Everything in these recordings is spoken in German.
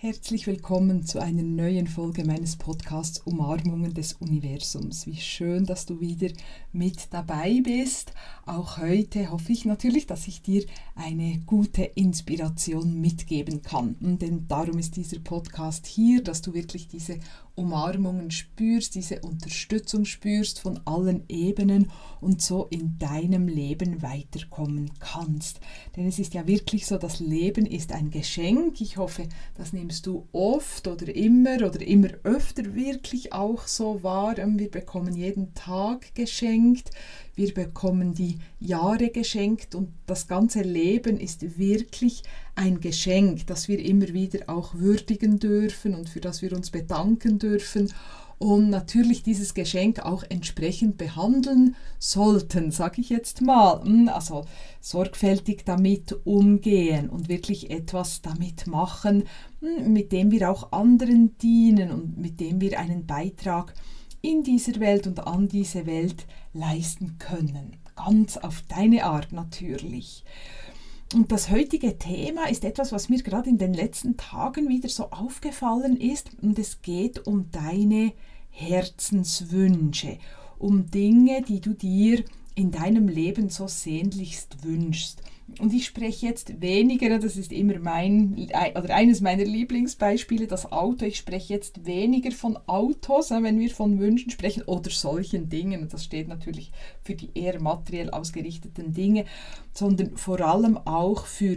Herzlich willkommen zu einer neuen Folge meines Podcasts Umarmungen des Universums. Wie schön, dass du wieder mit dabei bist. Auch heute hoffe ich natürlich, dass ich dir eine gute Inspiration mitgeben kann. Denn darum ist dieser Podcast hier, dass du wirklich diese Umarmungen spürst, diese Unterstützung spürst von allen Ebenen und so in deinem Leben weiterkommen kannst. Denn es ist ja wirklich so, das Leben ist ein Geschenk. Ich hoffe, das nimmst du oft oder immer oder immer öfter wirklich auch so wahr. Wir bekommen jeden Tag geschenkt. Wir bekommen die Jahre geschenkt und das ganze Leben ist wirklich ein Geschenk, das wir immer wieder auch würdigen dürfen und für das wir uns bedanken dürfen und natürlich dieses Geschenk auch entsprechend behandeln sollten, sage ich jetzt mal. Hm, also sorgfältig damit umgehen und wirklich etwas damit machen, hm, mit dem wir auch anderen dienen und mit dem wir einen Beitrag in dieser Welt und an diese Welt leisten können. Ganz auf deine Art natürlich. Und das heutige Thema ist etwas, was mir gerade in den letzten Tagen wieder so aufgefallen ist. Und es geht um deine Herzenswünsche, um Dinge, die du dir in deinem Leben so sehnlichst wünschst. Und ich spreche jetzt weniger, das ist immer mein, oder eines meiner Lieblingsbeispiele, das Auto. Ich spreche jetzt weniger von Autos, wenn wir von Wünschen sprechen, oder solchen Dingen. Das steht natürlich für die eher materiell ausgerichteten Dinge, sondern vor allem auch für,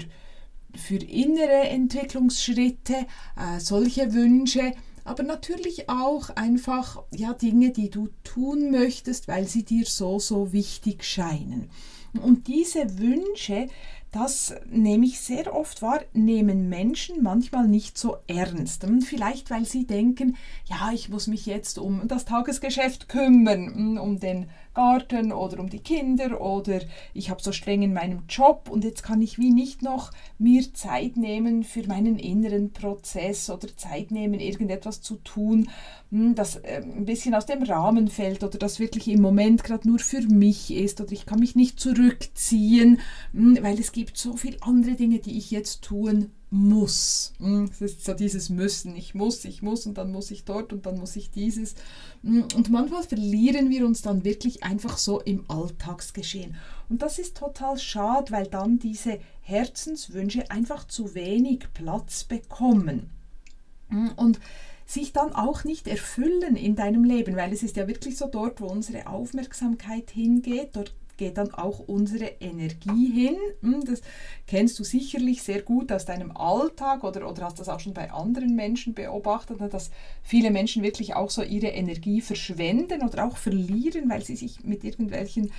für innere Entwicklungsschritte, äh, solche Wünsche, aber natürlich auch einfach ja Dinge, die du tun möchtest, weil sie dir so so wichtig scheinen. Und diese Wünsche, das nehme ich sehr oft wahr, nehmen Menschen manchmal nicht so ernst. Vielleicht, weil sie denken, ja, ich muss mich jetzt um das Tagesgeschäft kümmern, um den Garten oder um die Kinder oder ich habe so streng in meinem Job und jetzt kann ich wie nicht noch mir Zeit nehmen für meinen inneren Prozess oder Zeit nehmen, irgendetwas zu tun, hm, das äh, ein bisschen aus dem Rahmen fällt oder das wirklich im Moment gerade nur für mich ist oder ich kann mich nicht zurückziehen, hm, weil es gibt so viele andere Dinge, die ich jetzt tun muss. Hm, es ist so dieses Müssen. Ich muss, ich muss und dann muss ich dort und dann muss ich dieses. Hm, und manchmal verlieren wir uns dann wirklich einfach so im Alltagsgeschehen. Und das ist total schade, weil dann diese Herzenswünsche einfach zu wenig Platz bekommen. Hm, und sich dann auch nicht erfüllen in deinem Leben, weil es ist ja wirklich so dort, wo unsere Aufmerksamkeit hingeht, dort geht dann auch unsere Energie hin. Hm, das kennst du sicherlich sehr gut aus deinem Alltag oder, oder hast das auch schon bei anderen Menschen beobachtet, ne, dass viele Menschen wirklich auch so ihre Energie verschwenden oder auch verlieren, weil sie sich mit irgendwelchen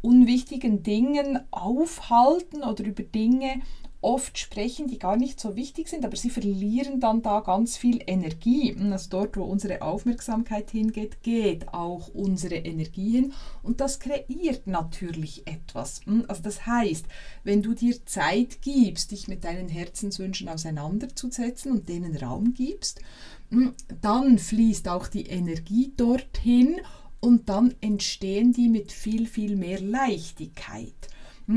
unwichtigen Dingen aufhalten oder über Dinge oft sprechen, die gar nicht so wichtig sind, aber sie verlieren dann da ganz viel Energie. Also dort, wo unsere Aufmerksamkeit hingeht, geht auch unsere Energie hin und das kreiert natürlich etwas. Also das heißt, wenn du dir Zeit gibst, dich mit deinen Herzenswünschen auseinanderzusetzen und denen Raum gibst, dann fließt auch die Energie dorthin und dann entstehen die mit viel, viel mehr Leichtigkeit.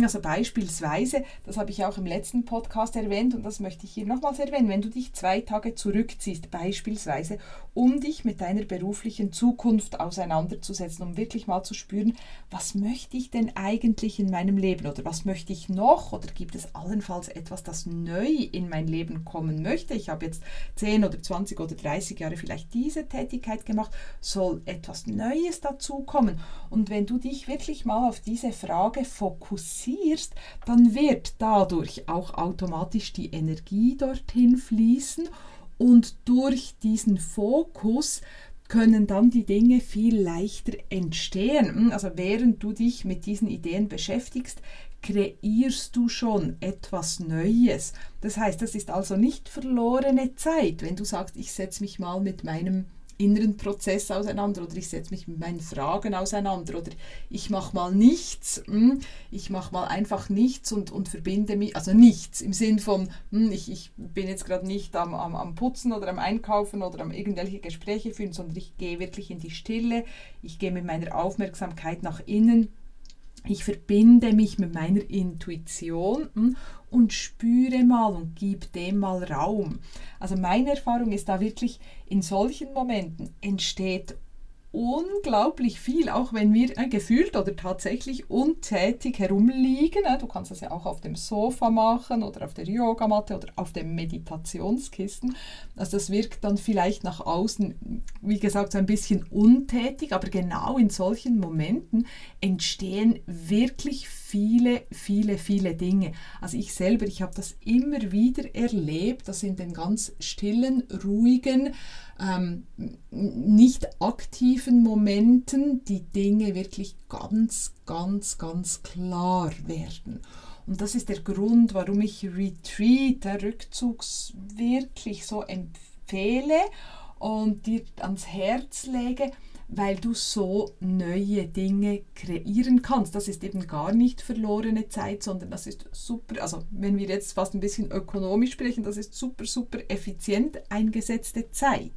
Also beispielsweise, das habe ich auch im letzten Podcast erwähnt und das möchte ich hier nochmals erwähnen, wenn du dich zwei Tage zurückziehst, beispielsweise, um dich mit deiner beruflichen Zukunft auseinanderzusetzen, um wirklich mal zu spüren, was möchte ich denn eigentlich in meinem Leben oder was möchte ich noch oder gibt es allenfalls etwas, das neu in mein Leben kommen möchte. Ich habe jetzt 10 oder 20 oder 30 Jahre vielleicht diese Tätigkeit gemacht, soll etwas Neues dazukommen. Und wenn du dich wirklich mal auf diese Frage fokussierst, fokussierst, dann wird dadurch auch automatisch die Energie dorthin fließen und durch diesen Fokus können dann die Dinge viel leichter entstehen. Also während du dich mit diesen Ideen beschäftigst, kreierst du schon etwas Neues. Das heißt, das ist also nicht verlorene Zeit, wenn du sagst, ich setze mich mal mit meinem inneren Prozess auseinander oder ich setze mich mit meinen Fragen auseinander oder ich mache mal nichts, hm, ich mache mal einfach nichts und, und verbinde mich, also nichts im Sinn von, hm, ich, ich bin jetzt gerade nicht am, am, am Putzen oder am Einkaufen oder am irgendwelche Gespräche führen, sondern ich gehe wirklich in die Stille, ich gehe mit meiner Aufmerksamkeit nach innen Ich verbinde mich mit meiner Intuition hm, und spüre mal und gib dem mal Raum. Also meine Erfahrung ist da wirklich, in solchen Momenten entsteht unglaublich viel, auch wenn wir äh, gefühlt oder tatsächlich untätig herumliegen. Äh, du kannst das ja auch auf dem Sofa machen oder auf der Yogamatte oder auf dem Meditationskissen. Also das wirkt dann vielleicht nach außen, wie gesagt, so ein bisschen untätig, aber genau in solchen Momenten entstehen wirklich viele, viele, viele Dinge. Also ich selber, ich habe das immer wieder erlebt, dass in den ganz stillen, ruhigen, ähm, nicht aktiven Momenten die Dinge wirklich ganz, ganz, ganz klar werden. Und das ist der Grund, warum ich Retreat, der Rückzugs, wirklich so empfehle und dir ans Herz lege, weil du so neue Dinge kreieren kannst. Das ist eben gar nicht verlorene Zeit, sondern das ist super, also wenn wir jetzt fast ein bisschen ökonomisch sprechen, das ist super, super effizient eingesetzte Zeit.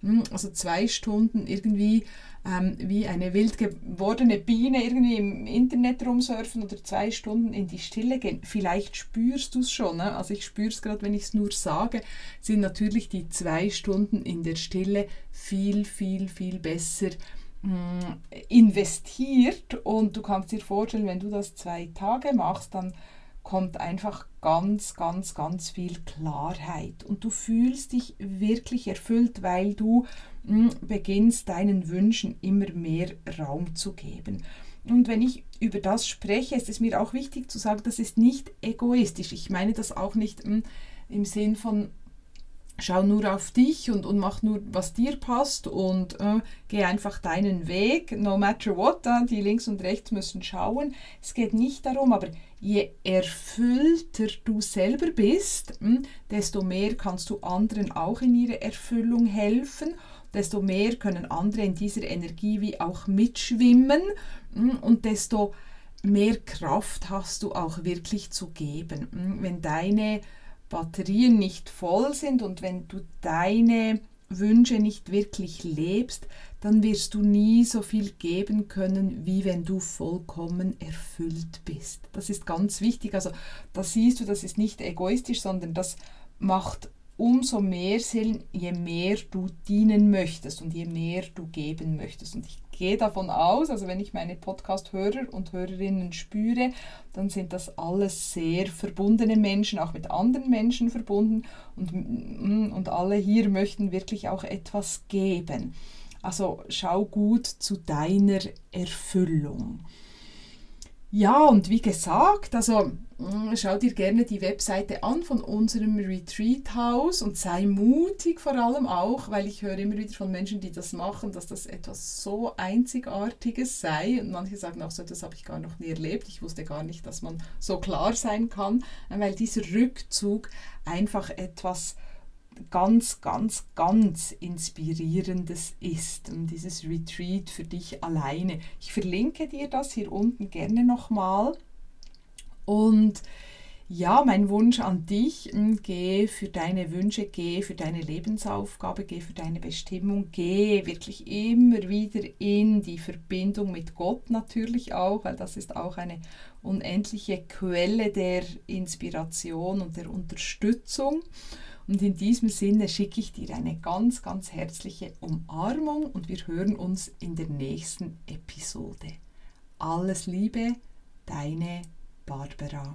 Hm, also zwei Stunden irgendwie ähm, wie eine wild gewordene Biene irgendwie im Internet rumsurfen oder zwei Stunden in die Stille gehen. Vielleicht spürst du es schon. Ne? Also ich spüre es gerade, wenn ich es nur sage, sind natürlich die zwei Stunden in der Stille viel, viel, viel besser hm, investiert. Und du kannst dir vorstellen, wenn du das zwei Tage machst, dann kommt einfach ganz, ganz, ganz viel Klarheit und du fühlst dich wirklich erfüllt, weil du hm, beginnst deinen Wünschen immer mehr Raum zu geben. Und wenn ich über das spreche, ist es mir auch wichtig zu sagen, das ist nicht egoistisch. Ich meine das auch nicht hm, im Sinn von, schau nur auf dich und, und mach nur, was dir passt und äh, geh einfach deinen Weg, no matter what, äh, die links und rechts müssen schauen. Es geht nicht darum, aber je erfüllter du selber bist, mh, hm, desto mehr kannst du anderen auch in ihre Erfüllung helfen, desto mehr können andere in dieser Energie wie auch mitschwimmen hm, und desto mehr Kraft hast du auch wirklich zu geben. Hm, wenn deine Batterien nicht voll sind und wenn du deine Wünsche nicht wirklich lebst, dann wirst du nie so viel geben können, wie wenn du vollkommen erfüllt bist. Das ist ganz wichtig. Also da siehst du, das ist nicht egoistisch, sondern das macht umso mehr Sinn, je mehr du dienen möchtest und je mehr du geben möchtest. Und ich gehe davon aus, also wenn ich meine Podcast-Hörer und Hörerinnen spüre, dann sind das alles sehr verbundene Menschen, auch mit anderen Menschen verbunden und, mm, und alle hier möchten wirklich auch etwas geben. Also schau gut zu deiner Erfüllung. Ja, und wie gesagt, also mm, schau dir gerne die Webseite an von unserem Retreat House und sei mutig vor allem auch, weil ich höre immer wieder von Menschen, die das machen, dass das etwas so Einzigartiges sei. Und manche sagen auch so, das habe ich gar noch nie erlebt. Ich wusste gar nicht, dass man so klar sein kann, weil dieser Rückzug einfach etwas ganz, ganz, ganz inspirierendes ist. Dieses Retreat für dich alleine. Ich verlinke dir das hier unten gerne nochmal. Und ja, mein Wunsch an dich, hm, geh für deine Wünsche, geh für deine Lebensaufgabe, geh für deine Bestimmung, geh wirklich immer wieder in die Verbindung mit Gott natürlich auch, weil das ist auch eine unendliche Quelle der Inspiration und der Unterstützung. Und in diesem Sinne schicke ich dir eine ganz, ganz herzliche Umarmung und wir hören uns in der nächsten Episode. Alles Liebe, deine Barbara.